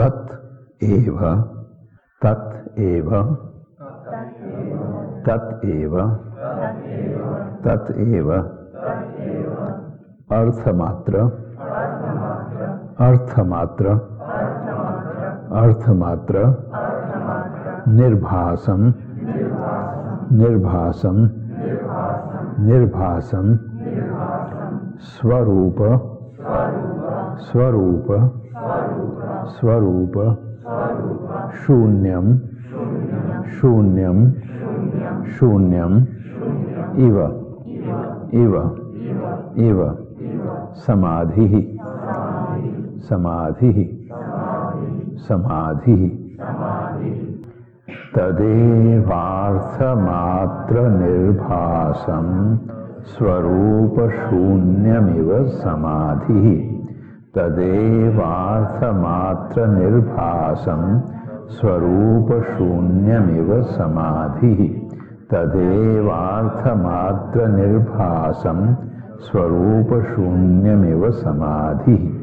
तत् एव तत् एव तत् एव तत् एव, अर्थमात्र अर्थमात्र अर्थमात्र निर्भासम निर्भासम निर्भासम स्वरूप स्वरूप स्वरूप। शून्यम। शून्यम। शून्यम। इव। इव। इव। समाधि। समाधि। समाधि। तदेवार्थमात्र निर्भासम। स्वरूप शून्यमिव समाधि। तदेवार्थमात्र निर्भासम स्वरूप शून्यमिव समाधि। तदेवार्थमात्र निर्भासम स्वरूप शून्यमिव समाधि